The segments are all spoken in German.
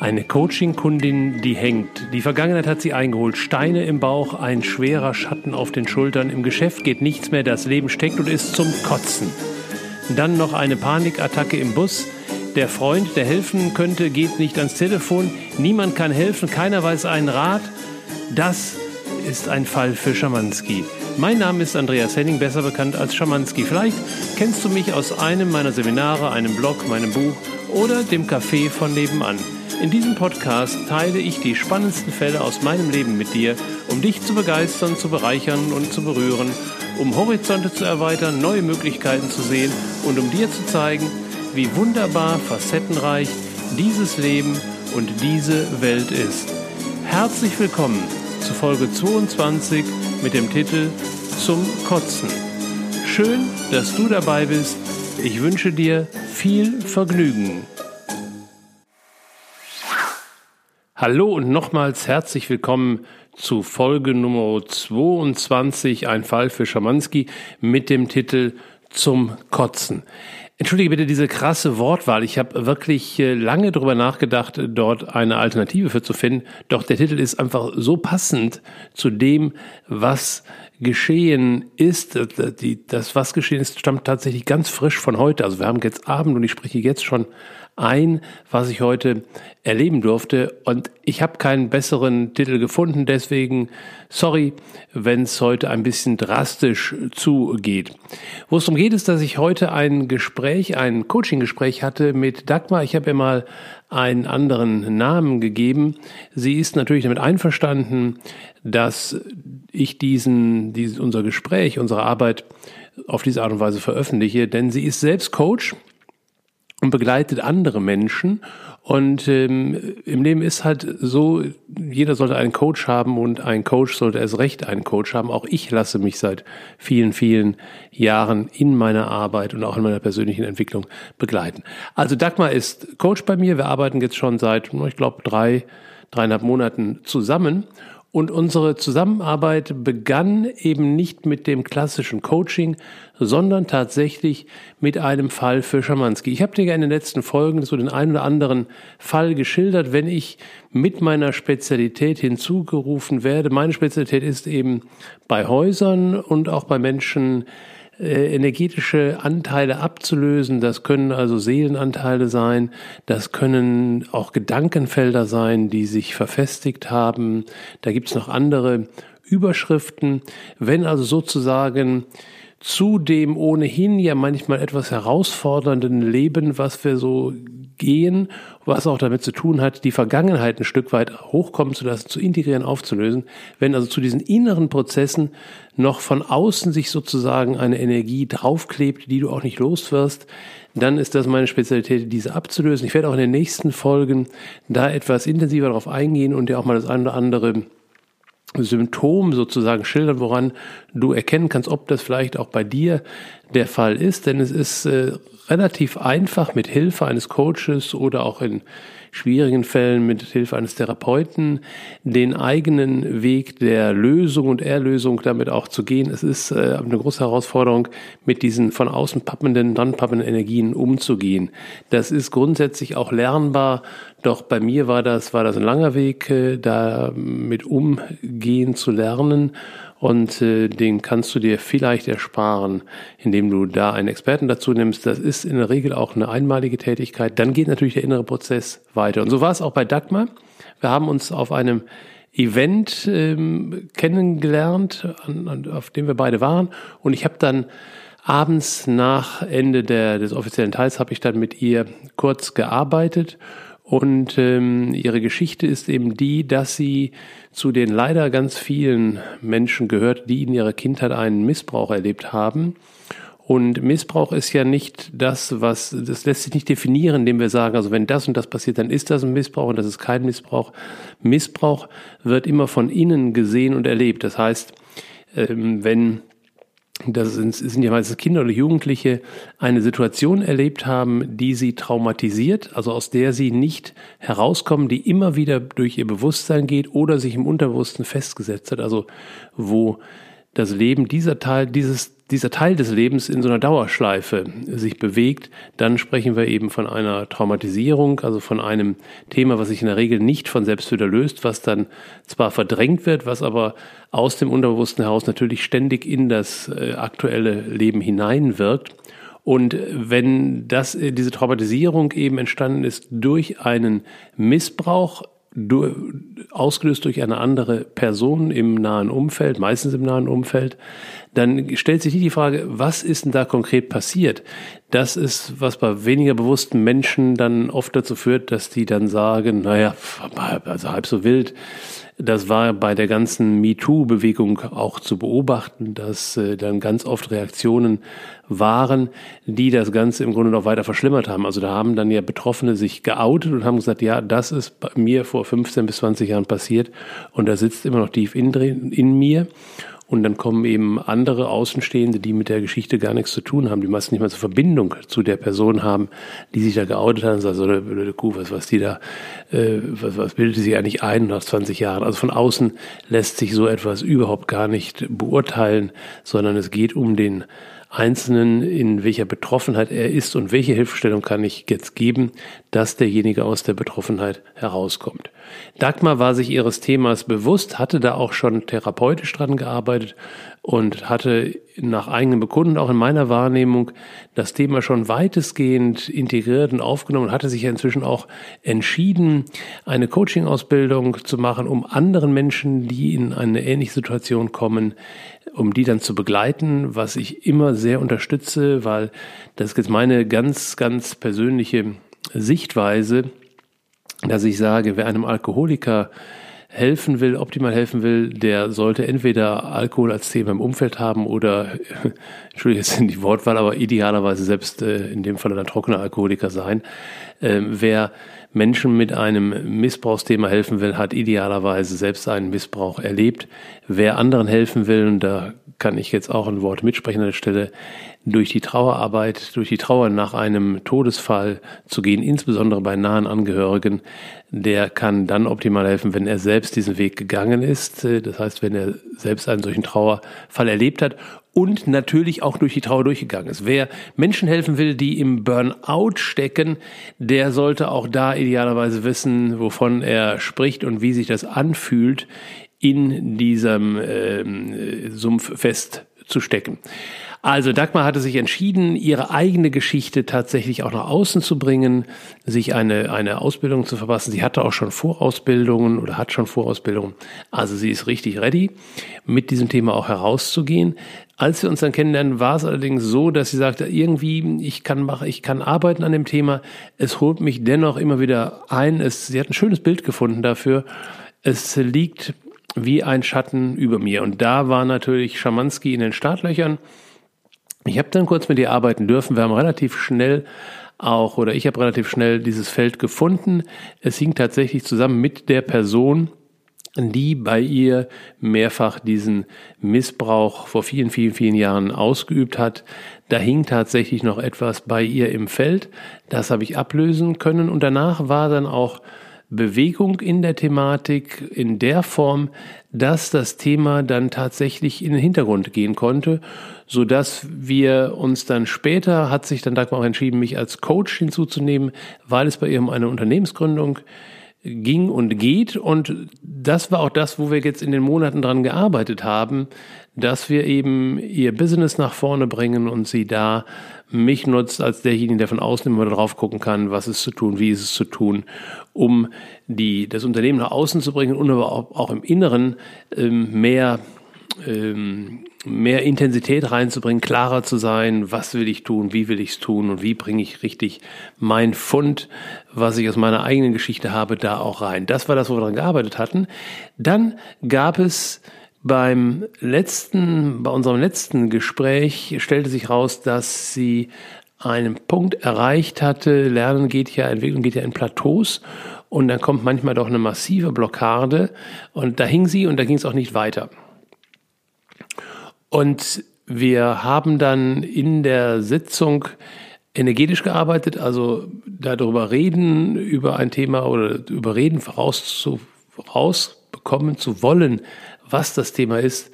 Eine Coaching-Kundin, die hängt. Die Vergangenheit hat sie eingeholt. Steine im Bauch, ein schwerer Schatten auf den Schultern. Im Geschäft geht nichts mehr. Das Leben steckt und ist zum Kotzen. Dann noch eine Panikattacke im Bus. Der Freund, der helfen könnte, geht nicht ans Telefon. Niemand kann helfen. Keiner weiß einen Rat. Das ist ein Fall für Schamanski. Mein Name ist Andreas Henning, besser bekannt als Schamanski. Vielleicht kennst du mich aus einem meiner Seminare, einem Blog, meinem Buch oder dem Café von nebenan. In diesem Podcast teile ich die spannendsten Fälle aus meinem Leben mit dir, um dich zu begeistern, zu bereichern und zu berühren, um Horizonte zu erweitern, neue Möglichkeiten zu sehen und um dir zu zeigen, wie wunderbar facettenreich dieses Leben und diese Welt ist. Herzlich willkommen zu Folge 22 mit dem Titel Zum Kotzen. Schön, dass du dabei bist. Ich wünsche dir viel Vergnügen. Hallo und nochmals herzlich willkommen zu Folge Nummer 22, ein Fall für Schamanski mit dem Titel Zum Kotzen. Entschuldige bitte diese krasse Wortwahl. Ich habe wirklich äh, lange darüber nachgedacht, dort eine Alternative für zu finden. Doch der Titel ist einfach so passend zu dem, was geschehen ist. Das, was geschehen ist, stammt tatsächlich ganz frisch von heute. Also wir haben jetzt Abend und ich spreche jetzt schon ein, was ich heute erleben durfte. Und ich habe keinen besseren Titel gefunden, deswegen sorry, wenn es heute ein bisschen drastisch zugeht. Wo es darum geht, ist, dass ich heute ein Gespräch, ein Coaching-Gespräch hatte mit Dagmar. Ich habe ihr mal einen anderen Namen gegeben. Sie ist natürlich damit einverstanden, dass ich diesen, diesen unser Gespräch, unsere Arbeit auf diese Art und Weise veröffentliche, denn sie ist selbst Coach und begleitet andere Menschen. Und ähm, im Leben ist halt so, jeder sollte einen Coach haben und ein Coach sollte erst recht einen Coach haben. Auch ich lasse mich seit vielen, vielen Jahren in meiner Arbeit und auch in meiner persönlichen Entwicklung begleiten. Also Dagmar ist Coach bei mir. Wir arbeiten jetzt schon seit, ich glaube, drei, dreieinhalb Monaten zusammen. Und unsere Zusammenarbeit begann eben nicht mit dem klassischen Coaching, sondern tatsächlich mit einem Fall für Schamanski. Ich habe dir ja in den letzten Folgen so den einen oder anderen Fall geschildert, wenn ich mit meiner Spezialität hinzugerufen werde. Meine Spezialität ist eben bei Häusern und auch bei Menschen, energetische Anteile abzulösen. Das können also Seelenanteile sein, das können auch Gedankenfelder sein, die sich verfestigt haben. Da gibt's noch andere Überschriften. Wenn also sozusagen zu dem ohnehin ja manchmal etwas herausfordernden Leben, was wir so gehen, was auch damit zu tun hat, die Vergangenheit ein Stück weit hochkommen zu lassen, zu integrieren, aufzulösen. Wenn also zu diesen inneren Prozessen noch von außen sich sozusagen eine Energie draufklebt, die du auch nicht loswirst, dann ist das meine Spezialität, diese abzulösen. Ich werde auch in den nächsten Folgen da etwas intensiver darauf eingehen und dir auch mal das eine oder andere Symptom sozusagen schildern, woran du erkennen kannst, ob das vielleicht auch bei dir der Fall ist. Denn es ist äh, relativ einfach mit Hilfe eines Coaches oder auch in schwierigen Fällen mit Hilfe eines Therapeuten den eigenen Weg der Lösung und Erlösung damit auch zu gehen. Es ist äh, eine große Herausforderung, mit diesen von außen pappenden, dann pappenden Energien umzugehen. Das ist grundsätzlich auch lernbar, doch bei mir war das, war das ein langer Weg, äh, da mit umgehen zu lernen und äh, den kannst du dir vielleicht ersparen, indem du da einen Experten dazu nimmst. Das ist in der Regel auch eine einmalige Tätigkeit. Dann geht natürlich der innere Prozess weiter. Und so war es auch bei Dagmar. Wir haben uns auf einem Event ähm, kennengelernt, an, an, auf dem wir beide waren. Und ich habe dann abends nach Ende der, des offiziellen Teils habe ich dann mit ihr kurz gearbeitet und ähm, ihre Geschichte ist eben die, dass sie zu den leider ganz vielen Menschen gehört, die in ihrer Kindheit einen Missbrauch erlebt haben. Und Missbrauch ist ja nicht das, was, das lässt sich nicht definieren, indem wir sagen, also wenn das und das passiert, dann ist das ein Missbrauch und das ist kein Missbrauch. Missbrauch wird immer von innen gesehen und erlebt. Das heißt, ähm, wenn das sind, sind ja meistens Kinder oder Jugendliche, eine Situation erlebt haben, die sie traumatisiert, also aus der sie nicht herauskommen, die immer wieder durch ihr Bewusstsein geht oder sich im Unterbewussten festgesetzt hat, also wo das Leben dieser Teil, dieses dieser Teil des Lebens in so einer Dauerschleife sich bewegt, dann sprechen wir eben von einer Traumatisierung, also von einem Thema, was sich in der Regel nicht von selbst wieder löst, was dann zwar verdrängt wird, was aber aus dem Unterbewussten heraus natürlich ständig in das äh, aktuelle Leben hineinwirkt. Und wenn das, äh, diese Traumatisierung eben entstanden ist durch einen Missbrauch du, ausgelöst durch eine andere Person im nahen Umfeld, meistens im nahen Umfeld, dann stellt sich die Frage, was ist denn da konkret passiert? Das ist, was bei weniger bewussten Menschen dann oft dazu führt, dass die dann sagen, naja, also halb so wild. Das war bei der ganzen MeToo-Bewegung auch zu beobachten, dass äh, dann ganz oft Reaktionen waren, die das Ganze im Grunde noch weiter verschlimmert haben. Also da haben dann ja Betroffene sich geoutet und haben gesagt, ja, das ist bei mir vor 15 bis 20 Jahren passiert und da sitzt immer noch tief in, in mir. Und dann kommen eben andere Außenstehende, die mit der Geschichte gar nichts zu tun haben, die meistens nicht mal so Verbindung zu der Person haben, die sich da geoutet hat und sagt, so eine blöde Kuh, was, was die da, äh, was, was bildet sie eigentlich ein nach 20 Jahren? Also von außen lässt sich so etwas überhaupt gar nicht beurteilen, sondern es geht um den Einzelnen, in welcher Betroffenheit er ist und welche Hilfestellung kann ich jetzt geben, dass derjenige aus der Betroffenheit herauskommt. Dagmar war sich ihres Themas bewusst, hatte da auch schon therapeutisch dran gearbeitet und hatte nach eigenem Bekunden auch in meiner Wahrnehmung das Thema schon weitestgehend integriert und aufgenommen und hatte sich ja inzwischen auch entschieden, eine Coaching-Ausbildung zu machen, um anderen Menschen, die in eine ähnliche Situation kommen, um die dann zu begleiten, was ich immer sehr unterstütze, weil das ist jetzt meine ganz, ganz persönliche Sichtweise, dass ich sage, wer einem Alkoholiker helfen will, optimal helfen will, der sollte entweder Alkohol als Thema im Umfeld haben oder, Entschuldigung, jetzt sind die Wortwahl, aber idealerweise selbst äh, in dem Fall ein trockener Alkoholiker sein. Ähm, wer Menschen mit einem Missbrauchsthema helfen will, hat idealerweise selbst einen Missbrauch erlebt. Wer anderen helfen will, und da kann ich jetzt auch ein Wort mitsprechen an der Stelle, durch die Trauerarbeit, durch die Trauer nach einem Todesfall zu gehen, insbesondere bei nahen Angehörigen, der kann dann optimal helfen, wenn er selbst diesen Weg gegangen ist. Das heißt, wenn er selbst einen solchen Trauerfall erlebt hat und natürlich auch durch die Trauer durchgegangen ist. Wer Menschen helfen will, die im Burnout stecken, der sollte auch da idealerweise wissen, wovon er spricht und wie sich das anfühlt, in diesem äh, Sumpf festzustecken. Also Dagmar hatte sich entschieden, ihre eigene Geschichte tatsächlich auch nach außen zu bringen, sich eine, eine Ausbildung zu verpassen. Sie hatte auch schon Vorausbildungen oder hat schon Vorausbildungen. Also sie ist richtig ready, mit diesem Thema auch herauszugehen. Als wir uns dann kennenlernen, war es allerdings so, dass sie sagte, irgendwie, ich kann machen, ich kann arbeiten an dem Thema. Es holt mich dennoch immer wieder ein. Es, sie hat ein schönes Bild gefunden dafür. Es liegt wie ein Schatten über mir. Und da war natürlich Schamanski in den Startlöchern. Ich habe dann kurz mit ihr arbeiten dürfen. Wir haben relativ schnell auch, oder ich habe relativ schnell dieses Feld gefunden. Es hing tatsächlich zusammen mit der Person, die bei ihr mehrfach diesen Missbrauch vor vielen, vielen, vielen Jahren ausgeübt hat. Da hing tatsächlich noch etwas bei ihr im Feld. Das habe ich ablösen können. Und danach war dann auch Bewegung in der Thematik in der Form, dass das Thema dann tatsächlich in den Hintergrund gehen konnte, so dass wir uns dann später hat sich dann Dagmar auch entschieden, mich als Coach hinzuzunehmen, weil es bei ihr um eine Unternehmensgründung ging und geht. Und das war auch das, wo wir jetzt in den Monaten dran gearbeitet haben, dass wir eben ihr Business nach vorne bringen und sie da mich nutzt als derjenige, der von außen immer drauf gucken kann, was ist zu tun, wie ist es zu tun, um die, das Unternehmen nach außen zu bringen und aber auch, auch im Inneren ähm, mehr ähm, mehr Intensität reinzubringen, klarer zu sein, was will ich tun, wie will ich es tun und wie bringe ich richtig mein Fund, was ich aus meiner eigenen Geschichte habe, da auch rein. Das war das, wo wir daran gearbeitet hatten. Dann gab es beim letzten, bei unserem letzten Gespräch stellte sich raus, dass sie einen Punkt erreicht hatte. Lernen geht ja, Entwicklung geht ja in Plateaus und dann kommt manchmal doch eine massive Blockade und da hing sie und da ging es auch nicht weiter. Und wir haben dann in der Sitzung energetisch gearbeitet, also darüber reden, über ein Thema oder über reden voraus zu, vorausbekommen zu wollen, was das Thema ist.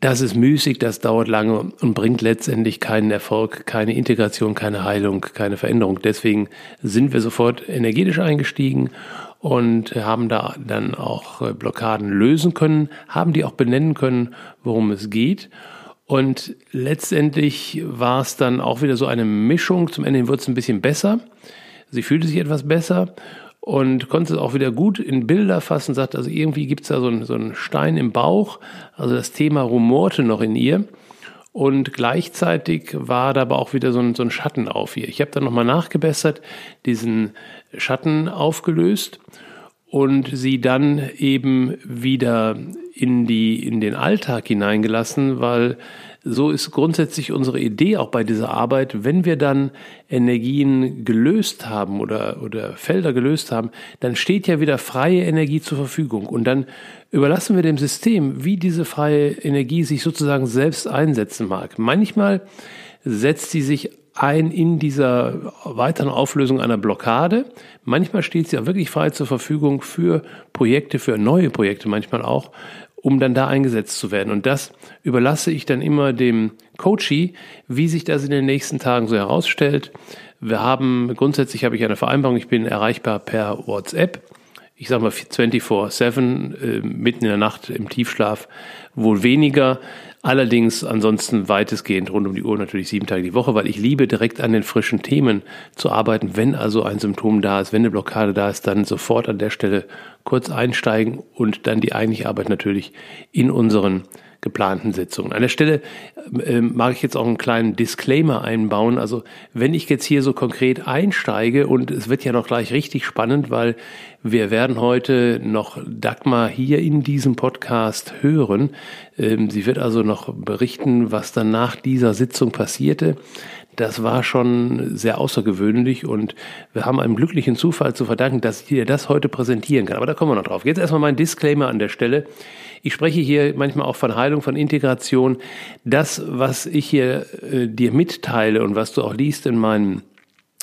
das ist müßig, das dauert lange und bringt letztendlich keinen Erfolg, keine Integration, keine Heilung, keine Veränderung. Deswegen sind wir sofort energetisch eingestiegen und haben da dann auch äh, Blockaden lösen können, haben die auch benennen können, worum es geht. Und letztendlich war es dann auch wieder so eine Mischung. Zum Ende wird es ein bisschen besser. Sie fühlte sich etwas besser und konnte es auch wieder gut in Bilder fassen, sagt, also irgendwie gibt es da so einen, so einen Stein im Bauch, also das Thema rumorte noch in ihr. Und gleichzeitig war da aber auch wieder so ein, so ein Schatten auf ihr. Ich habe dann nochmal nachgebessert, diesen Schatten aufgelöst und sie dann eben wieder in die, in den Alltag hineingelassen, weil so ist grundsätzlich unsere Idee auch bei dieser Arbeit, wenn wir dann Energien gelöst haben oder, oder Felder gelöst haben, dann steht ja wieder freie Energie zur Verfügung. Und dann überlassen wir dem System, wie diese freie Energie sich sozusagen selbst einsetzen mag. Manchmal setzt sie sich ein in dieser weiteren Auflösung einer Blockade. Manchmal steht sie auch wirklich frei zur Verfügung für Projekte, für neue Projekte manchmal auch, um dann da eingesetzt zu werden. Und das überlasse ich dann immer dem Coachee, wie sich das in den nächsten Tagen so herausstellt. Wir haben, grundsätzlich habe ich eine Vereinbarung, ich bin erreichbar per WhatsApp. Ich sage mal 24-7, äh, mitten in der Nacht im Tiefschlaf, wohl weniger. Allerdings ansonsten weitestgehend rund um die Uhr natürlich sieben Tage die Woche, weil ich liebe direkt an den frischen Themen zu arbeiten. Wenn also ein Symptom da ist, wenn eine Blockade da ist, dann sofort an der Stelle kurz einsteigen und dann die eigentliche Arbeit natürlich in unseren geplanten Sitzungen. An der Stelle äh, mag ich jetzt auch einen kleinen Disclaimer einbauen. Also wenn ich jetzt hier so konkret einsteige und es wird ja noch gleich richtig spannend, weil wir werden heute noch Dagmar hier in diesem Podcast hören. Ähm, sie wird also noch berichten, was dann nach dieser Sitzung passierte. Das war schon sehr außergewöhnlich und wir haben einem glücklichen Zufall zu verdanken, dass ich dir das heute präsentieren kann. Aber da kommen wir noch drauf. Jetzt erstmal mein Disclaimer an der Stelle. Ich spreche hier manchmal auch von Heilung, von Integration. Das, was ich hier äh, dir mitteile und was du auch liest in meinen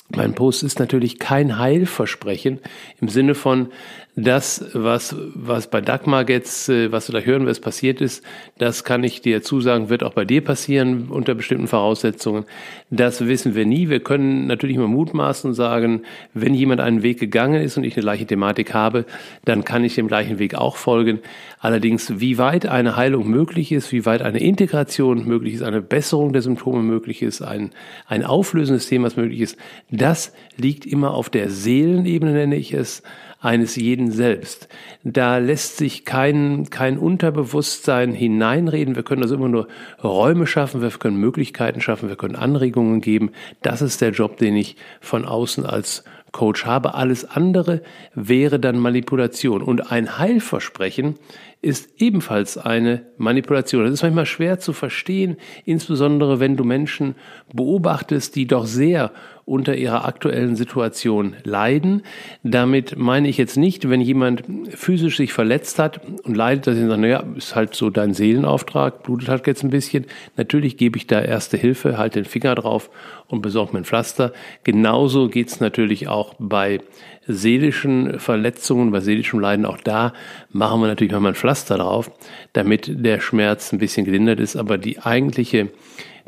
mein Post ist natürlich kein Heilversprechen im Sinne von, das, was, was bei Dagmar jetzt, äh, was du da hören wirst, passiert ist, das kann ich dir zusagen, wird auch bei dir passieren unter bestimmten Voraussetzungen. Das wissen wir nie. Wir können natürlich immer mutmaßen und sagen, wenn jemand einen Weg gegangen ist und ich eine gleiche Thematik habe, dann kann ich dem gleichen Weg auch folgen. Allerdings, wie weit eine Heilung möglich ist, wie weit eine Integration möglich ist, eine Besserung der Symptome möglich ist, ein, ein Auflösen des Themas möglich ist, das liegt immer auf der Seelenebene, nenne ich es, eines jeden selbst. Da lässt sich kein, kein Unterbewusstsein hineinreden. Wir können also immer nur Räume schaffen, wir können Möglichkeiten schaffen, wir können Anregungen geben. Das ist der Job, den ich von außen als Coach habe. Alles andere wäre dann Manipulation. Und ein Heilversprechen ist ebenfalls eine Manipulation. Das ist manchmal schwer zu verstehen, insbesondere wenn du Menschen beobachtest, die doch sehr unter ihrer aktuellen Situation leiden. Damit meine ich jetzt nicht, wenn jemand physisch sich verletzt hat und leidet, dass ich sage, naja, ist halt so dein Seelenauftrag, blutet halt jetzt ein bisschen. Natürlich gebe ich da erste Hilfe, halt den Finger drauf und besorge mir ein Pflaster. Genauso geht's natürlich auch bei seelischen Verletzungen, bei seelischem Leiden. Auch da machen wir natürlich mal ein Pflaster drauf, damit der Schmerz ein bisschen gelindert ist. Aber die eigentliche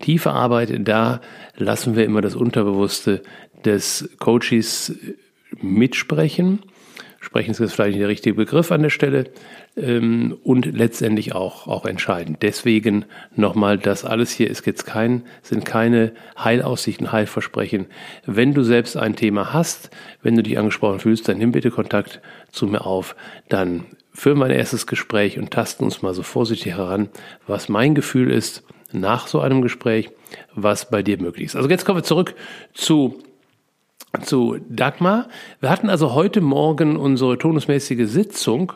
tiefe Arbeit, da lassen wir immer das Unterbewusste des Coaches mitsprechen. Sprechen ist jetzt vielleicht nicht der richtige Begriff an der Stelle ähm, und letztendlich auch, auch entscheidend. Deswegen nochmal, das alles hier ist jetzt kein, sind keine Heilaussichten, Heilversprechen. Wenn du selbst ein Thema hast, wenn du dich angesprochen fühlst, dann nimm bitte Kontakt zu mir auf, dann führen wir ein erstes Gespräch und tasten uns mal so vorsichtig heran, was mein Gefühl ist, nach so einem Gespräch, was bei dir möglich ist. Also jetzt kommen wir zurück zu zu Dagmar. Wir hatten also heute Morgen unsere tonusmäßige Sitzung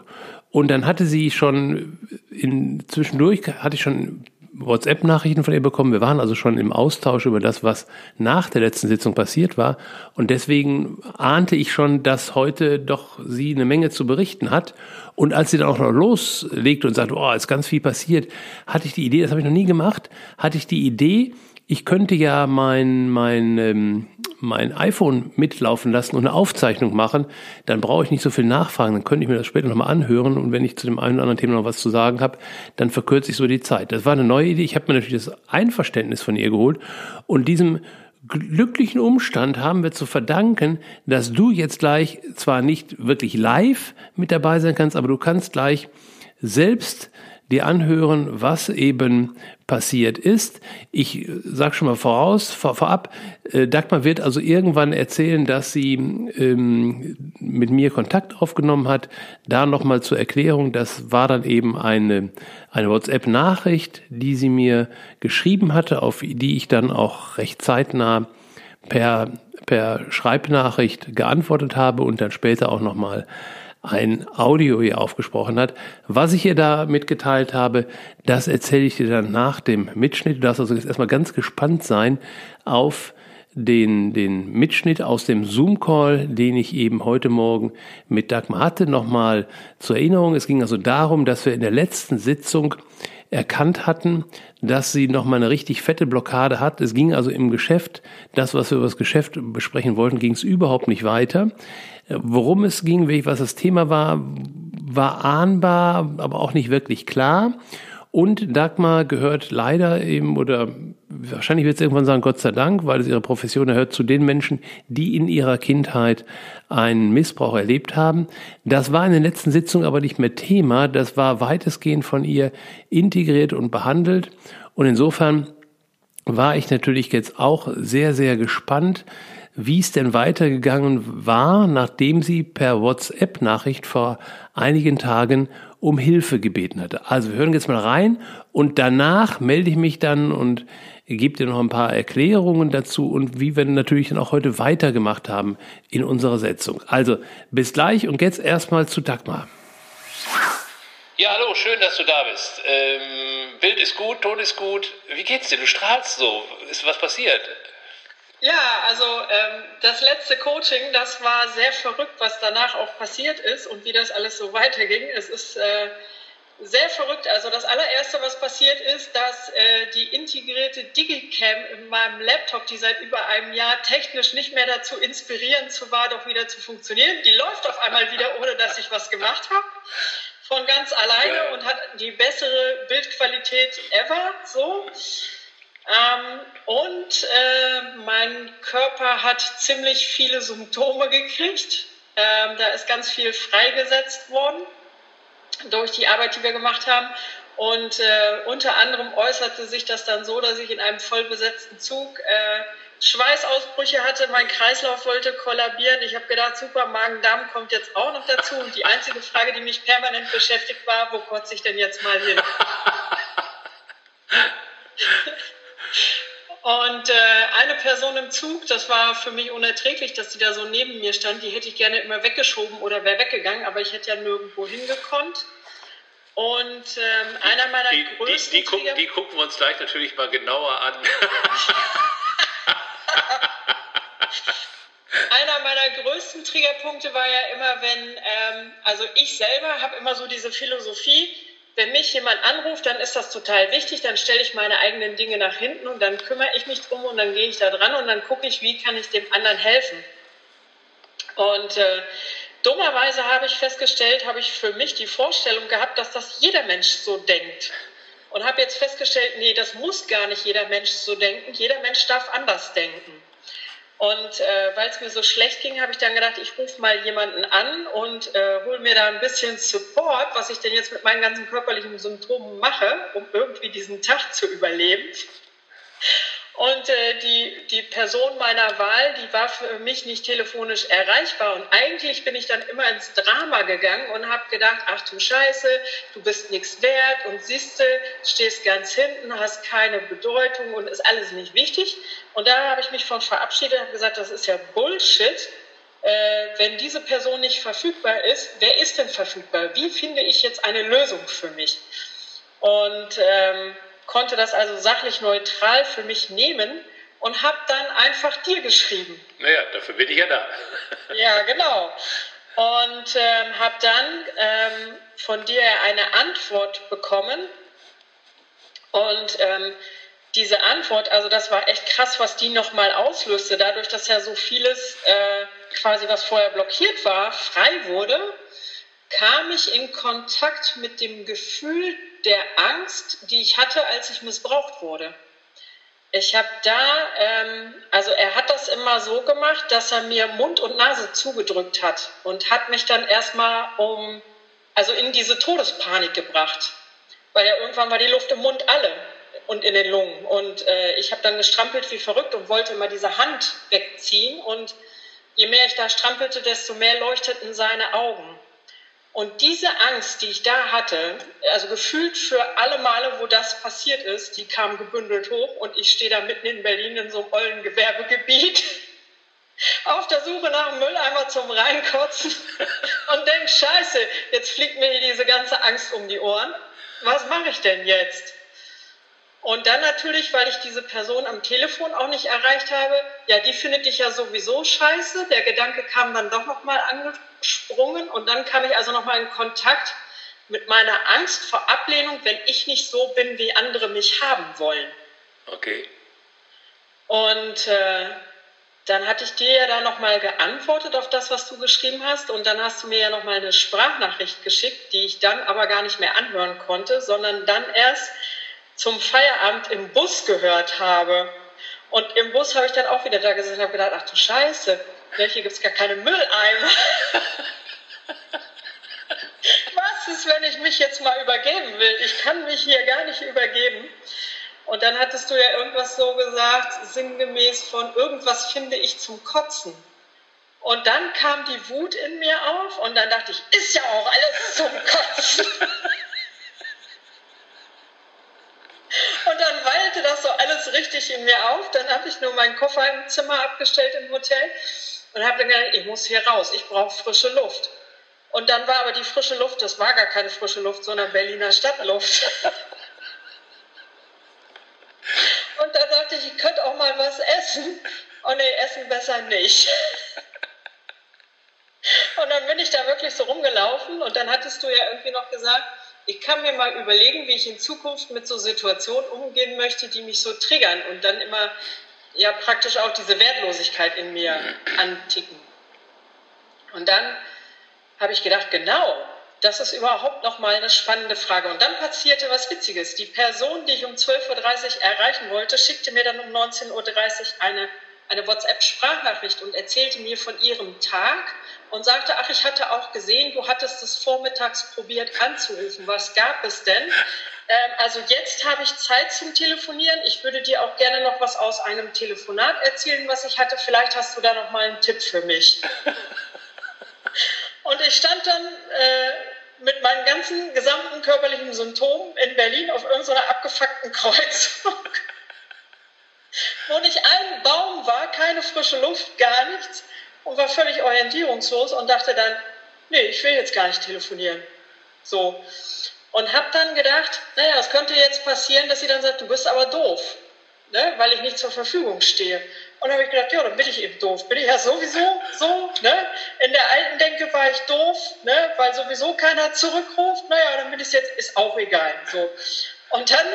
und dann hatte sie schon in, zwischendurch hatte ich schon WhatsApp-Nachrichten von ihr bekommen. Wir waren also schon im Austausch über das, was nach der letzten Sitzung passiert war. Und deswegen ahnte ich schon, dass heute doch sie eine Menge zu berichten hat. Und als sie dann auch noch loslegt und sagt, oh, ist ganz viel passiert, hatte ich die Idee, das habe ich noch nie gemacht, hatte ich die Idee, ich könnte ja mein, mein, ähm, mein iPhone mitlaufen lassen und eine Aufzeichnung machen, dann brauche ich nicht so viel nachfragen, dann könnte ich mir das später nochmal anhören. Und wenn ich zu dem einen oder anderen Thema noch was zu sagen habe, dann verkürze ich so die Zeit. Das war eine neue Idee, ich habe mir natürlich das Einverständnis von ihr geholt. Und diesem glücklichen Umstand haben wir zu verdanken, dass du jetzt gleich zwar nicht wirklich live mit dabei sein kannst, aber du kannst gleich selbst dir anhören, was eben passiert ist. Ich sage schon mal voraus, vor, vorab, äh, Dagmar wird also irgendwann erzählen, dass sie ähm, mit mir Kontakt aufgenommen hat. Da nochmal zur Erklärung, das war dann eben eine, eine WhatsApp-Nachricht, die sie mir geschrieben hatte, auf die ich dann auch recht zeitnah per, per Schreibnachricht geantwortet habe und dann später auch nochmal ein Audio ihr aufgesprochen hat. Was ich ihr da mitgeteilt habe, das erzähle ich dir dann nach dem Mitschnitt. Du darfst also jetzt erstmal ganz gespannt sein auf den, den Mitschnitt aus dem Zoom-Call, den ich eben heute Morgen mit Dagmar hatte. Nochmal zur Erinnerung. Es ging also darum, dass wir in der letzten Sitzung erkannt hatten, dass sie nochmal eine richtig fette Blockade hat. Es ging also im Geschäft, das, was wir über das Geschäft besprechen wollten, ging es überhaupt nicht weiter. Worum es ging, was das Thema war, war ahnbar, aber auch nicht wirklich klar. Und Dagmar gehört leider eben, oder wahrscheinlich wird es irgendwann sagen, Gott sei Dank, weil es ihre Profession erhört, zu den Menschen, die in ihrer Kindheit einen Missbrauch erlebt haben. Das war in den letzten Sitzungen aber nicht mehr Thema. Das war weitestgehend von ihr integriert und behandelt. Und insofern war ich natürlich jetzt auch sehr, sehr gespannt, wie es denn weitergegangen war, nachdem sie per WhatsApp-Nachricht vor einigen Tagen um Hilfe gebeten hatte. Also wir hören jetzt mal rein und danach melde ich mich dann und gebe dir noch ein paar Erklärungen dazu und wie wir natürlich dann auch heute weitergemacht haben in unserer Setzung. Also bis gleich und jetzt erstmal zu Dagmar. Ja, hallo, schön, dass du da bist. Ähm, Bild ist gut, Ton ist gut. Wie geht's dir? Du strahlst so. Ist was passiert? Ja, also ähm, das letzte Coaching, das war sehr verrückt, was danach auch passiert ist und wie das alles so weiterging. Es ist äh, sehr verrückt. Also das allererste, was passiert ist, dass äh, die integrierte Digicam in meinem Laptop, die seit über einem Jahr technisch nicht mehr dazu inspirierend zu war, doch wieder zu funktionieren, die läuft auf einmal wieder, ohne dass ich was gemacht habe. Von ganz alleine und hat die bessere Bildqualität ever. So. Ähm, und äh, mein Körper hat ziemlich viele Symptome gekriegt. Ähm, da ist ganz viel freigesetzt worden durch die Arbeit, die wir gemacht haben. Und äh, unter anderem äußerte sich das dann so, dass ich in einem vollbesetzten Zug äh, Schweißausbrüche hatte, mein Kreislauf wollte kollabieren. Ich habe gedacht, super, Magen-Darm kommt jetzt auch noch dazu. Und die einzige Frage, die mich permanent beschäftigt war, wo kotze ich denn jetzt mal hin? Und äh, eine Person im Zug, das war für mich unerträglich, dass die da so neben mir stand. Die hätte ich gerne immer weggeschoben oder wäre weggegangen, aber ich hätte ja nirgendwo hingekonnt. Und ähm, einer meiner die, größten. Die, die, gucken, die gucken wir uns gleich natürlich mal genauer an. einer meiner größten Triggerpunkte war ja immer, wenn, ähm, also ich selber habe immer so diese Philosophie, wenn mich jemand anruft, dann ist das total wichtig, dann stelle ich meine eigenen Dinge nach hinten und dann kümmere ich mich drum und dann gehe ich da dran und dann gucke ich, wie kann ich dem anderen helfen. Und äh, dummerweise habe ich festgestellt, habe ich für mich die Vorstellung gehabt, dass das jeder Mensch so denkt. Und habe jetzt festgestellt, nee, das muss gar nicht jeder Mensch so denken. Jeder Mensch darf anders denken. Und äh, weil es mir so schlecht ging, habe ich dann gedacht, ich rufe mal jemanden an und äh, hole mir da ein bisschen Support, was ich denn jetzt mit meinen ganzen körperlichen Symptomen mache, um irgendwie diesen Tag zu überleben. Und äh, die, die Person meiner Wahl, die war für mich nicht telefonisch erreichbar. Und eigentlich bin ich dann immer ins Drama gegangen und habe gedacht, ach du Scheiße, du bist nichts wert und siehste, stehst ganz hinten, hast keine Bedeutung und ist alles nicht wichtig. Und da habe ich mich von verabschiedet und gesagt, das ist ja Bullshit. Äh, wenn diese Person nicht verfügbar ist, wer ist denn verfügbar? Wie finde ich jetzt eine Lösung für mich? Und ähm, konnte das also sachlich neutral für mich nehmen und habe dann einfach dir geschrieben. Naja, dafür bin ich ja da. ja, genau. Und ähm, habe dann ähm, von dir eine Antwort bekommen. Und ähm, diese Antwort, also das war echt krass, was die nochmal auslöste, dadurch, dass ja so vieles äh, quasi, was vorher blockiert war, frei wurde, kam ich in Kontakt mit dem Gefühl der Angst, die ich hatte, als ich missbraucht wurde. Ich habe da, ähm, also er hat das immer so gemacht, dass er mir Mund und Nase zugedrückt hat und hat mich dann erstmal um, also in diese Todespanik gebracht, weil ja irgendwann war die Luft im Mund alle und in den Lungen und äh, ich habe dann gestrampelt wie verrückt und wollte immer diese Hand wegziehen und je mehr ich da strampelte, desto mehr leuchteten seine Augen. Und diese Angst, die ich da hatte, also gefühlt für alle Male, wo das passiert ist, die kam gebündelt hoch und ich stehe da mitten in Berlin in so einem ollen Gewerbegebiet auf der Suche nach einem Mülleimer zum Reinkotzen und denke, scheiße, jetzt fliegt mir hier diese ganze Angst um die Ohren. Was mache ich denn jetzt? Und dann natürlich, weil ich diese Person am Telefon auch nicht erreicht habe, ja, die findet dich ja sowieso scheiße. Der Gedanke kam dann doch nochmal angesprungen und dann kam ich also nochmal in Kontakt mit meiner Angst vor Ablehnung, wenn ich nicht so bin, wie andere mich haben wollen. Okay. Und äh, dann hatte ich dir ja da nochmal geantwortet auf das, was du geschrieben hast. Und dann hast du mir ja nochmal eine Sprachnachricht geschickt, die ich dann aber gar nicht mehr anhören konnte, sondern dann erst zum Feierabend im Bus gehört habe. Und im Bus habe ich dann auch wieder da gesessen und habe gedacht, ach du Scheiße, hier gibt es gar keine Mülleimer. Was ist, wenn ich mich jetzt mal übergeben will? Ich kann mich hier gar nicht übergeben. Und dann hattest du ja irgendwas so gesagt, sinngemäß von irgendwas finde ich zum Kotzen. Und dann kam die Wut in mir auf und dann dachte ich, ist ja auch alles zum Kotzen. Und das so alles richtig in mir auf. Dann habe ich nur meinen Koffer im Zimmer abgestellt im Hotel und habe dann gedacht, ich muss hier raus, ich brauche frische Luft. Und dann war aber die frische Luft, das war gar keine frische Luft, sondern Berliner Stadtluft. und da dachte ich, ich könnte auch mal was essen. Und nee, essen besser nicht. und dann bin ich da wirklich so rumgelaufen und dann hattest du ja irgendwie noch gesagt, ich kann mir mal überlegen, wie ich in Zukunft mit so Situationen umgehen möchte, die mich so triggern und dann immer ja praktisch auch diese Wertlosigkeit in mir anticken. Und dann habe ich gedacht, genau, das ist überhaupt noch mal eine spannende Frage. Und dann passierte was Witziges. Die Person, die ich um 12.30 Uhr erreichen wollte, schickte mir dann um 19.30 Uhr eine eine WhatsApp-Sprachnachricht und erzählte mir von ihrem Tag und sagte, ach, ich hatte auch gesehen, du hattest es vormittags probiert anzurufen. Was gab es denn? Ähm, also jetzt habe ich Zeit zum Telefonieren. Ich würde dir auch gerne noch was aus einem Telefonat erzählen, was ich hatte. Vielleicht hast du da noch mal einen Tipp für mich. Und ich stand dann äh, mit meinen ganzen gesamten körperlichen Symptomen in Berlin auf irgendeiner abgefuckten Kreuzung wo nicht ein Baum war, keine frische Luft, gar nichts und war völlig orientierungslos und dachte dann, nee, ich will jetzt gar nicht telefonieren. So. Und habe dann gedacht, naja, es könnte jetzt passieren, dass sie dann sagt, du bist aber doof, ne, weil ich nicht zur Verfügung stehe. Und habe ich gedacht, ja, dann bin ich eben doof. Bin ich ja sowieso so, ne? In der alten Denke war ich doof, ne, weil sowieso keiner zurückruft. Naja, dann bin ich jetzt, ist auch egal. So. Und dann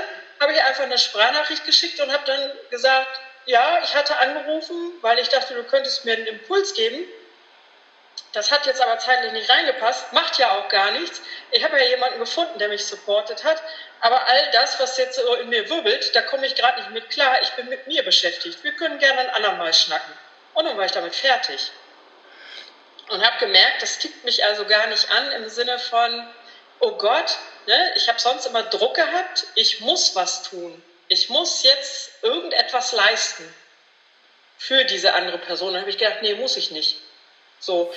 habe ich einfach eine Sprachnachricht geschickt und habe dann gesagt, ja, ich hatte angerufen, weil ich dachte, du könntest mir einen Impuls geben. Das hat jetzt aber zeitlich nicht reingepasst, macht ja auch gar nichts. Ich habe ja jemanden gefunden, der mich supportet hat. Aber all das, was jetzt so in mir wirbelt, da komme ich gerade nicht mit klar. Ich bin mit mir beschäftigt. Wir können gerne ein andermal schnacken. Und dann war ich damit fertig. Und habe gemerkt, das tickt mich also gar nicht an im Sinne von, oh Gott, ne, ich habe sonst immer Druck gehabt, ich muss was tun. Ich muss jetzt irgendetwas leisten für diese andere Person. Dann habe ich gedacht, nee, muss ich nicht. So.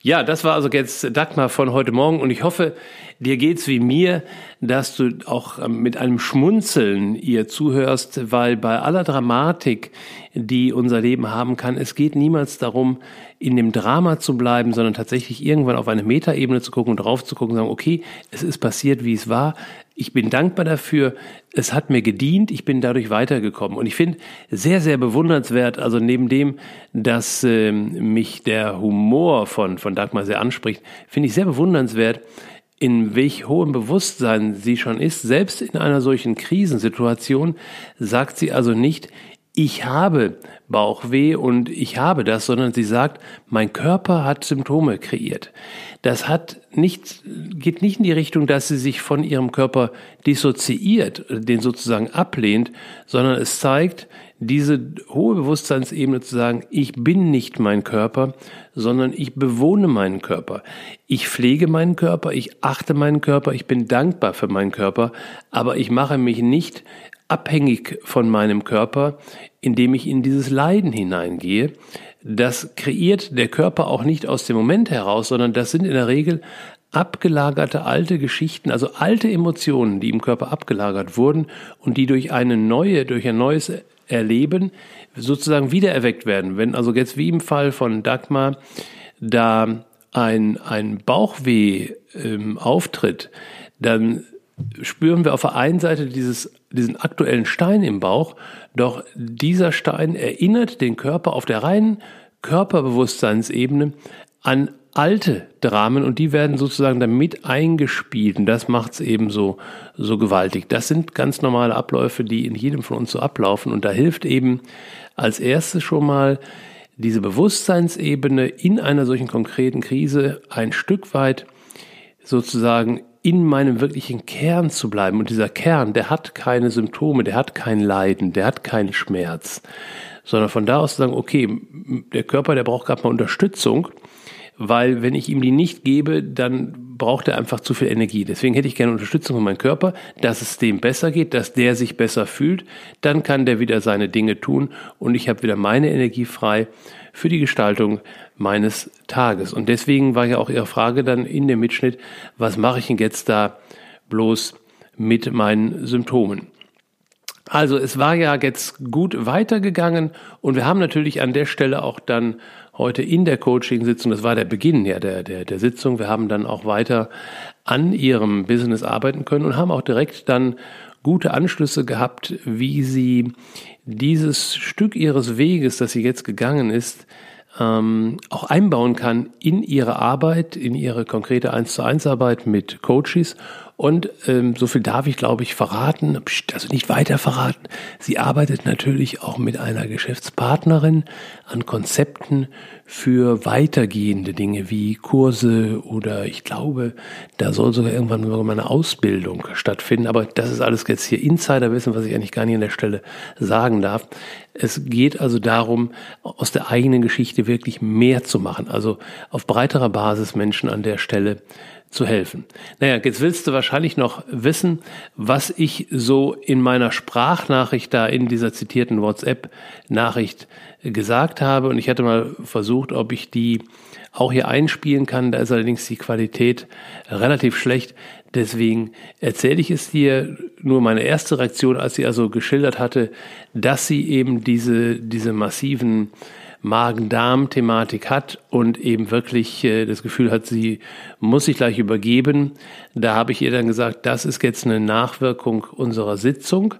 Ja, das war also jetzt Dagmar von heute Morgen und ich hoffe, dir geht's wie mir, dass du auch ähm, mit einem Schmunzeln ihr zuhörst, weil bei aller Dramatik, die unser Leben haben kann, es geht niemals darum, in dem Drama zu bleiben, sondern tatsächlich irgendwann auf eine Metaebene zu gucken und drauf zu gucken und sagen, okay, es ist passiert, wie es war. Ich bin dankbar dafür. Es hat mir gedient. Ich bin dadurch weitergekommen. Und ich finde sehr, sehr bewundernswert, also neben dem, dass ähm, mich der Humor von, von Dagmar sehr anspricht, finde ich sehr bewundernswert, in welch hohem Bewusstsein sie schon ist, selbst in einer solchen Krisensituation, sagt sie also nicht, ich habe Bauchweh und ich habe das, sondern sie sagt, mein Körper hat Symptome kreiert. Das hat nicht, geht nicht in die Richtung, dass sie sich von ihrem Körper dissoziiert, den sozusagen ablehnt, sondern es zeigt diese hohe Bewusstseinsebene zu sagen, ich bin nicht mein Körper, sondern ich bewohne meinen Körper. Ich pflege meinen Körper, ich achte meinen Körper, ich bin dankbar für meinen Körper, aber ich mache mich nicht abhängig von meinem Körper, indem ich in dieses Leiden hineingehe. Das kreiert der Körper auch nicht aus dem Moment heraus, sondern das sind in der Regel abgelagerte alte Geschichten, also alte Emotionen, die im Körper abgelagert wurden und die durch eine neue, durch ein neues Erleben sozusagen wiedererweckt werden. Wenn also jetzt wie im Fall von Dagmar da ein, ein Bauchweh ähm, auftritt, dann spüren wir auf der einen Seite dieses, diesen aktuellen Stein im Bauch, doch dieser Stein erinnert den Körper auf der reinen Körperbewusstseinsebene an alte Dramen und die werden sozusagen damit eingespielt und das macht es eben so, so gewaltig. Das sind ganz normale Abläufe, die in jedem von uns so ablaufen und da hilft eben als erstes schon mal diese Bewusstseinsebene in einer solchen konkreten Krise ein Stück weit sozusagen in meinem wirklichen Kern zu bleiben. Und dieser Kern, der hat keine Symptome, der hat kein Leiden, der hat keinen Schmerz, sondern von da aus zu sagen, okay, der Körper, der braucht gerade mal Unterstützung, weil wenn ich ihm die nicht gebe, dann braucht er einfach zu viel Energie. Deswegen hätte ich gerne Unterstützung von meinem Körper, dass es dem besser geht, dass der sich besser fühlt. Dann kann der wieder seine Dinge tun und ich habe wieder meine Energie frei für die Gestaltung meines Tages. Und deswegen war ja auch Ihre Frage dann in dem Mitschnitt, was mache ich denn jetzt da bloß mit meinen Symptomen? Also es war ja jetzt gut weitergegangen und wir haben natürlich an der Stelle auch dann heute in der Coaching-Sitzung, das war der Beginn ja der, der, der Sitzung, wir haben dann auch weiter an ihrem Business arbeiten können und haben auch direkt dann gute Anschlüsse gehabt, wie sie dieses Stück ihres Weges, das sie jetzt gegangen ist, ähm, auch einbauen kann in ihre Arbeit, in ihre konkrete 1 zu 1 Arbeit mit Coaches. Und ähm, so viel darf ich, glaube ich, verraten, also nicht weiter verraten. Sie arbeitet natürlich auch mit einer Geschäftspartnerin an Konzepten für weitergehende Dinge wie Kurse oder ich glaube, da soll sogar irgendwann mal eine Ausbildung stattfinden. Aber das ist alles jetzt hier Insiderwissen, was ich eigentlich gar nicht an der Stelle sagen darf. Es geht also darum, aus der eigenen Geschichte wirklich mehr zu machen, also auf breiterer Basis Menschen an der Stelle zu helfen. Naja, jetzt willst du wahrscheinlich noch wissen, was ich so in meiner Sprachnachricht da in dieser zitierten WhatsApp-Nachricht gesagt habe. Und ich hatte mal versucht, ob ich die auch hier einspielen kann. Da ist allerdings die Qualität relativ schlecht. Deswegen erzähle ich es dir nur meine erste Reaktion, als sie also geschildert hatte, dass sie eben diese, diese massiven Magen-Darm-Thematik hat und eben wirklich äh, das Gefühl hat, sie muss sich gleich übergeben. Da habe ich ihr dann gesagt, das ist jetzt eine Nachwirkung unserer Sitzung.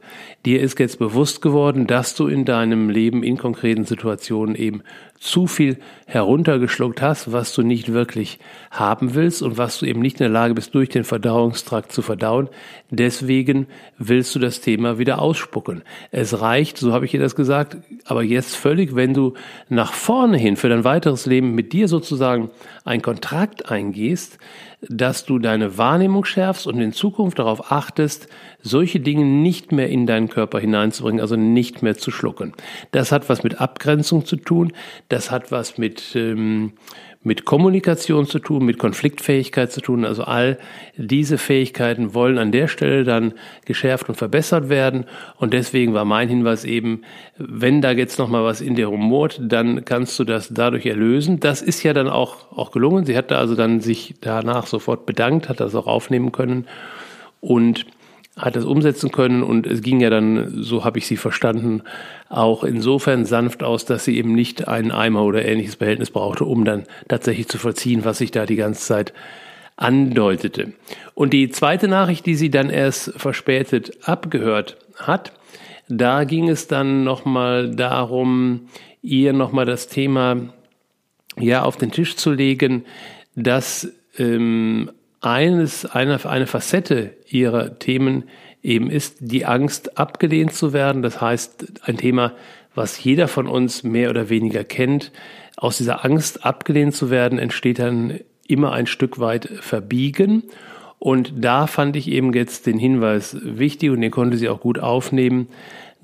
Dir ist jetzt bewusst geworden, dass du in deinem Leben in konkreten Situationen eben zu viel heruntergeschluckt hast, was du nicht wirklich haben willst und was du eben nicht in der Lage bist, durch den Verdauungstrakt zu verdauen. Deswegen willst du das Thema wieder ausspucken. Es reicht, so habe ich dir das gesagt, aber jetzt völlig, wenn du nach vorne hin für dein weiteres Leben mit dir sozusagen ein Kontrakt eingehst, dass du deine Wahrnehmung schärfst und in Zukunft darauf achtest, solche Dinge nicht mehr in deinen Körper hineinzubringen, also nicht mehr zu schlucken. Das hat was mit Abgrenzung zu tun, das hat was mit ähm, mit Kommunikation zu tun, mit Konfliktfähigkeit zu tun. Also all diese Fähigkeiten wollen an der Stelle dann geschärft und verbessert werden. Und deswegen war mein Hinweis eben, wenn da jetzt noch mal was in dir rumort, dann kannst du das dadurch erlösen. Das ist ja dann auch, auch gelungen. Sie hat da also dann sich danach sofort bedankt, hat das auch aufnehmen können. Und hat das umsetzen können und es ging ja dann, so habe ich sie verstanden, auch insofern sanft aus, dass sie eben nicht einen Eimer oder ähnliches Behältnis brauchte, um dann tatsächlich zu vollziehen, was sich da die ganze Zeit andeutete. Und die zweite Nachricht, die sie dann erst verspätet abgehört hat, da ging es dann nochmal darum, ihr nochmal das Thema ja auf den Tisch zu legen, dass ähm, eines, eine, eine Facette ihrer Themen eben ist, die Angst abgelehnt zu werden. Das heißt, ein Thema, was jeder von uns mehr oder weniger kennt. Aus dieser Angst abgelehnt zu werden, entsteht dann immer ein Stück weit Verbiegen. Und da fand ich eben jetzt den Hinweis wichtig und den konnte sie auch gut aufnehmen,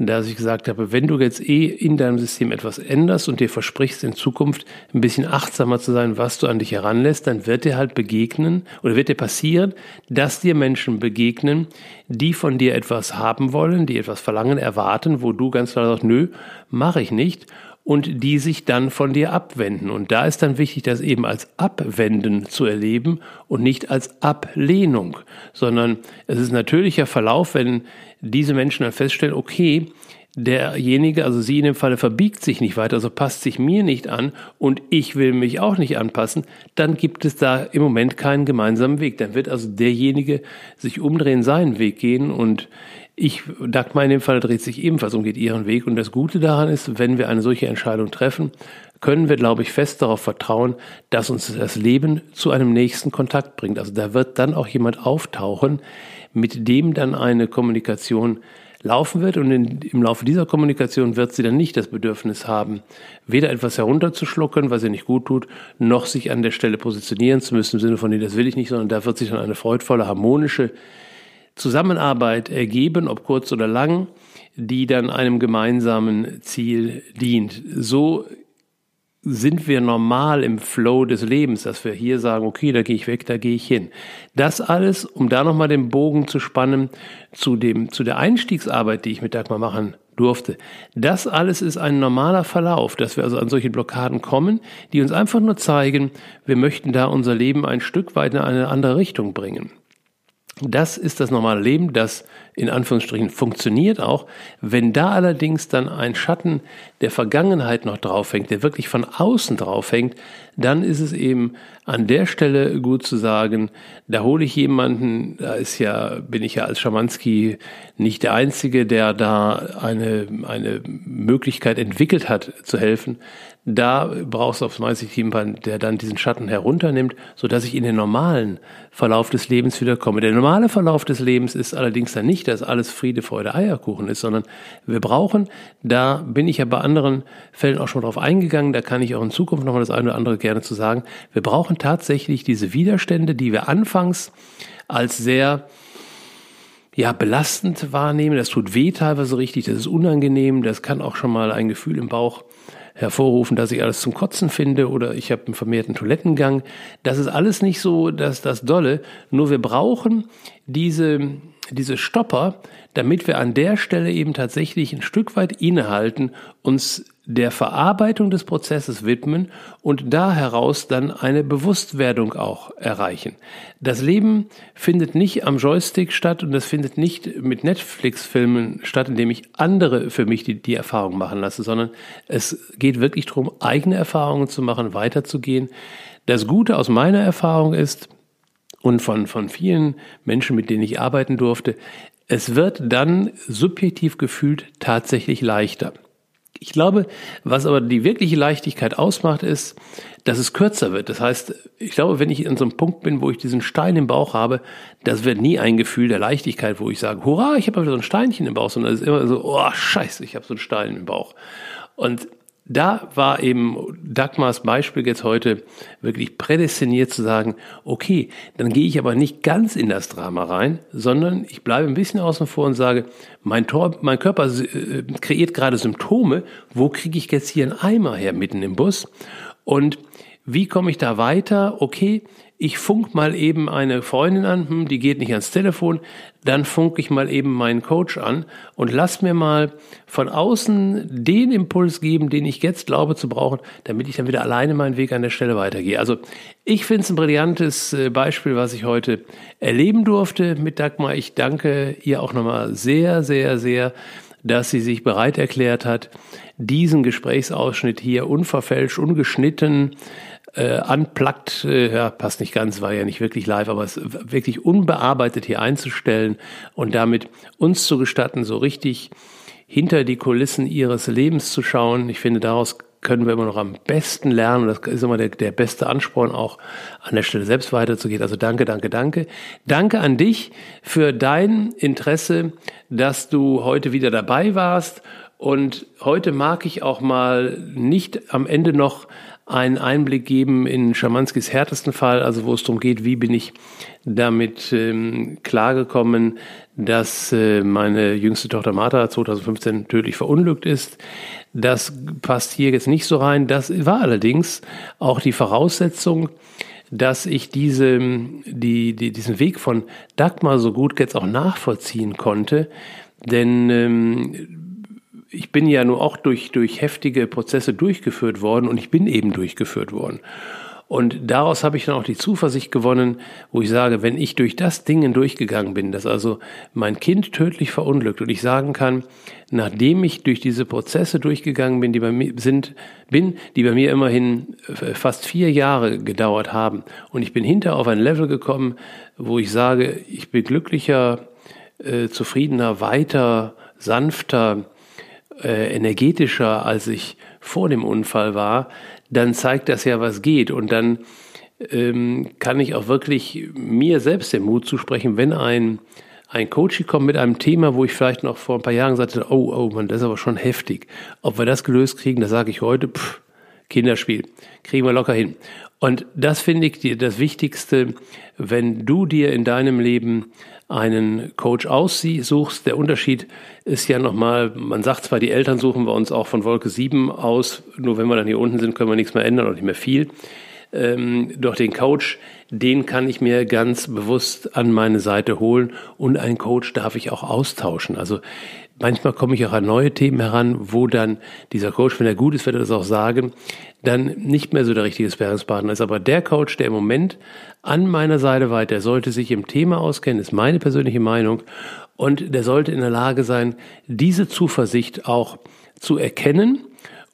dass ich gesagt habe, wenn du jetzt eh in deinem System etwas änderst und dir versprichst, in Zukunft ein bisschen achtsamer zu sein, was du an dich heranlässt, dann wird dir halt begegnen oder wird dir passieren, dass dir Menschen begegnen, die von dir etwas haben wollen, die etwas verlangen, erwarten, wo du ganz klar sagst, nö, mache ich nicht und die sich dann von dir abwenden. Und da ist dann wichtig, das eben als Abwenden zu erleben und nicht als Ablehnung, sondern es ist natürlicher Verlauf, wenn diese Menschen dann feststellen, okay, derjenige, also sie in dem Falle verbiegt sich nicht weiter, also passt sich mir nicht an und ich will mich auch nicht anpassen, dann gibt es da im Moment keinen gemeinsamen Weg. Dann wird also derjenige sich umdrehen, seinen Weg gehen und ich, Dagmar in dem Fall dreht sich ebenfalls um, geht ihren Weg. Und das Gute daran ist, wenn wir eine solche Entscheidung treffen, können wir, glaube ich, fest darauf vertrauen, dass uns das Leben zu einem nächsten Kontakt bringt. Also da wird dann auch jemand auftauchen, mit dem dann eine Kommunikation laufen wird und in, im Laufe dieser Kommunikation wird sie dann nicht das Bedürfnis haben, weder etwas herunterzuschlucken, was ihr nicht gut tut, noch sich an der Stelle positionieren zu müssen im Sinne von, nee, das will ich nicht, sondern da wird sich dann eine freudvolle, harmonische Zusammenarbeit ergeben, ob kurz oder lang, die dann einem gemeinsamen Ziel dient. So sind wir normal im Flow des Lebens, dass wir hier sagen, okay, da gehe ich weg, da gehe ich hin. Das alles, um da nochmal den Bogen zu spannen zu dem, zu der Einstiegsarbeit, die ich mit Dagmar machen durfte. Das alles ist ein normaler Verlauf, dass wir also an solche Blockaden kommen, die uns einfach nur zeigen, wir möchten da unser Leben ein Stück weit in eine andere Richtung bringen. Das ist das normale Leben, das in Anführungsstrichen funktioniert auch. Wenn da allerdings dann ein Schatten der Vergangenheit noch draufhängt, der wirklich von außen draufhängt, dann ist es eben an der Stelle gut zu sagen, da hole ich jemanden, da ist ja, bin ich ja als Schamanski nicht der Einzige, der da eine, eine Möglichkeit entwickelt hat zu helfen. Da brauchst du auf meistens jemanden, der dann diesen Schatten herunternimmt, so dass ich in den normalen Verlauf des Lebens wiederkomme. Der normale Verlauf des Lebens ist allerdings dann nicht, dass alles Friede, Freude, Eierkuchen ist, sondern wir brauchen, da bin ich ja bei anderen Fällen auch schon drauf eingegangen, da kann ich auch in Zukunft nochmal das eine oder andere gerne zu sagen, wir brauchen tatsächlich diese Widerstände, die wir anfangs als sehr ja, belastend wahrnehmen. Das tut weh teilweise richtig, das ist unangenehm, das kann auch schon mal ein Gefühl im Bauch hervorrufen, dass ich alles zum Kotzen finde oder ich habe einen vermehrten Toilettengang. Das ist alles nicht so dass das Dolle. Nur wir brauchen diese, diese Stopper, damit wir an der Stelle eben tatsächlich ein Stück weit innehalten, uns der Verarbeitung des Prozesses widmen und da heraus dann eine Bewusstwerdung auch erreichen. Das Leben findet nicht am Joystick statt und das findet nicht mit Netflix-Filmen statt, indem ich andere für mich die, die Erfahrung machen lasse, sondern es geht wirklich darum, eigene Erfahrungen zu machen, weiterzugehen. Das Gute aus meiner Erfahrung ist, und von, von vielen Menschen, mit denen ich arbeiten durfte, es wird dann subjektiv gefühlt tatsächlich leichter. Ich glaube, was aber die wirkliche Leichtigkeit ausmacht, ist, dass es kürzer wird. Das heißt, ich glaube, wenn ich in so einem Punkt bin, wo ich diesen Stein im Bauch habe, das wird nie ein Gefühl der Leichtigkeit, wo ich sage, hurra, ich habe wieder so ein Steinchen im Bauch, sondern es ist immer so, oh, scheiße, ich habe so einen Stein im Bauch. Und da war eben Dagmars Beispiel jetzt heute wirklich prädestiniert zu sagen, okay, dann gehe ich aber nicht ganz in das Drama rein, sondern ich bleibe ein bisschen außen vor und sage, mein, Tor, mein Körper äh, kreiert gerade Symptome, wo kriege ich jetzt hier einen Eimer her mitten im Bus? Und wie komme ich da weiter? Okay, ich funk mal eben eine Freundin an, hm, die geht nicht ans Telefon, dann funk ich mal eben meinen Coach an und lass mir mal von außen den Impuls geben, den ich jetzt glaube zu brauchen, damit ich dann wieder alleine meinen Weg an der Stelle weitergehe. Also ich finde es ein brillantes äh, Beispiel, was ich heute erleben durfte mit Dagmar. Ich danke ihr auch nochmal sehr, sehr, sehr, dass sie sich bereit erklärt hat, diesen Gesprächsausschnitt hier unverfälscht, ungeschnitten, äh, unplugged, äh, ja, passt nicht ganz, war ja nicht wirklich live, aber es wirklich unbearbeitet hier einzustellen und damit uns zu gestatten, so richtig hinter die Kulissen ihres Lebens zu schauen. Ich finde, daraus können wir immer noch am besten lernen. Das ist immer der, der beste Ansporn, auch an der Stelle selbst weiterzugehen. Also danke, danke, danke. Danke an dich für dein Interesse, dass du heute wieder dabei warst. Und heute mag ich auch mal nicht am Ende noch einen Einblick geben in Schamanskis härtesten Fall, also wo es darum geht, wie bin ich damit ähm, klargekommen, dass äh, meine jüngste Tochter Martha 2015 tödlich verunglückt ist. Das passt hier jetzt nicht so rein. Das war allerdings auch die Voraussetzung, dass ich diese, die, die, diesen Weg von Dagmar so gut jetzt auch nachvollziehen konnte. Denn ähm, ich bin ja nur auch durch, durch heftige Prozesse durchgeführt worden und ich bin eben durchgeführt worden. Und daraus habe ich dann auch die Zuversicht gewonnen, wo ich sage, wenn ich durch das Ding durchgegangen bin, dass also mein Kind tödlich verunglückt und ich sagen kann, nachdem ich durch diese Prozesse durchgegangen bin, die bei mir sind, bin, die bei mir immerhin fast vier Jahre gedauert haben und ich bin hinter auf ein Level gekommen, wo ich sage, ich bin glücklicher, äh, zufriedener, weiter, sanfter, äh, energetischer, als ich vor dem Unfall war, dann zeigt das ja, was geht. Und dann ähm, kann ich auch wirklich mir selbst den Mut zusprechen, wenn ein, ein Coach kommt mit einem Thema, wo ich vielleicht noch vor ein paar Jahren sagte, oh, oh man, das ist aber schon heftig. Ob wir das gelöst kriegen, das sage ich heute, pff, Kinderspiel, kriegen wir locker hin. Und das finde ich das Wichtigste, wenn du dir in deinem Leben einen Coach aussuchst. Der Unterschied ist ja nochmal, man sagt zwar, die Eltern suchen wir uns auch von Wolke 7 aus, nur wenn wir dann hier unten sind, können wir nichts mehr ändern und nicht mehr viel. Ähm, doch den Coach, den kann ich mir ganz bewusst an meine Seite holen und einen Coach darf ich auch austauschen. Also manchmal komme ich auch an neue Themen heran, wo dann dieser Coach, wenn er gut ist, wird er das auch sagen, dann nicht mehr so der richtige Sparringspartner ist. Aber der Coach, der im Moment an meiner Seite weiter, der sollte sich im Thema auskennen, ist meine persönliche Meinung. Und der sollte in der Lage sein, diese Zuversicht auch zu erkennen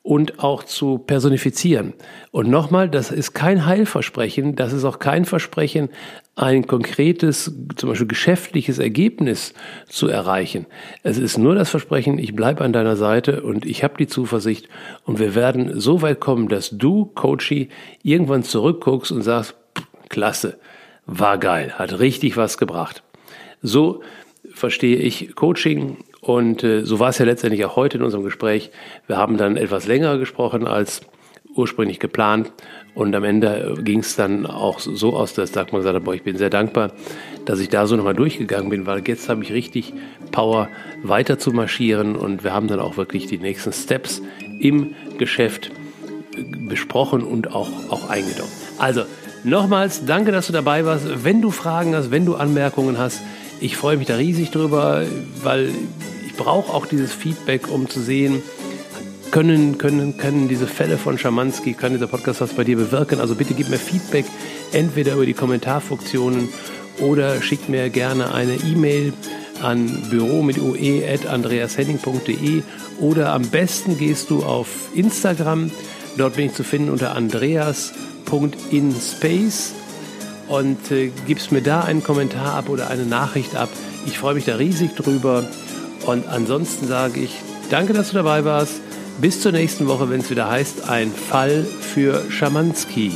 und auch zu personifizieren. Und nochmal, das ist kein Heilversprechen, das ist auch kein Versprechen, ein konkretes, zum Beispiel geschäftliches Ergebnis zu erreichen. Es ist nur das Versprechen, ich bleibe an deiner Seite und ich habe die Zuversicht und wir werden so weit kommen, dass du, Coachy, irgendwann zurückguckst und sagst, klasse, war geil, hat richtig was gebracht. So verstehe ich Coaching und äh, so war es ja letztendlich auch heute in unserem Gespräch. Wir haben dann etwas länger gesprochen als ursprünglich geplant und am Ende ging es dann auch so aus, dass Dagmar gesagt hat, boah, ich bin sehr dankbar, dass ich da so nochmal durchgegangen bin, weil jetzt habe ich richtig Power weiter zu marschieren und wir haben dann auch wirklich die nächsten Steps im Geschäft besprochen und auch, auch eingenommen. Also nochmals, danke, dass du dabei warst. Wenn du Fragen hast, wenn du Anmerkungen hast, ich freue mich da riesig drüber, weil brauche auch dieses Feedback, um zu sehen, können, können, können diese Fälle von Schamanski, kann dieser Podcast was bei dir bewirken? Also bitte gib mir Feedback, entweder über die Kommentarfunktionen oder schick mir gerne eine E-Mail an büro mit ue.andreashenning.de oder am besten gehst du auf Instagram. Dort bin ich zu finden unter andreas.inspace und äh, gibst mir da einen Kommentar ab oder eine Nachricht ab. Ich freue mich da riesig drüber. Und ansonsten sage ich, danke, dass du dabei warst. Bis zur nächsten Woche, wenn es wieder heißt, ein Fall für Schamanski.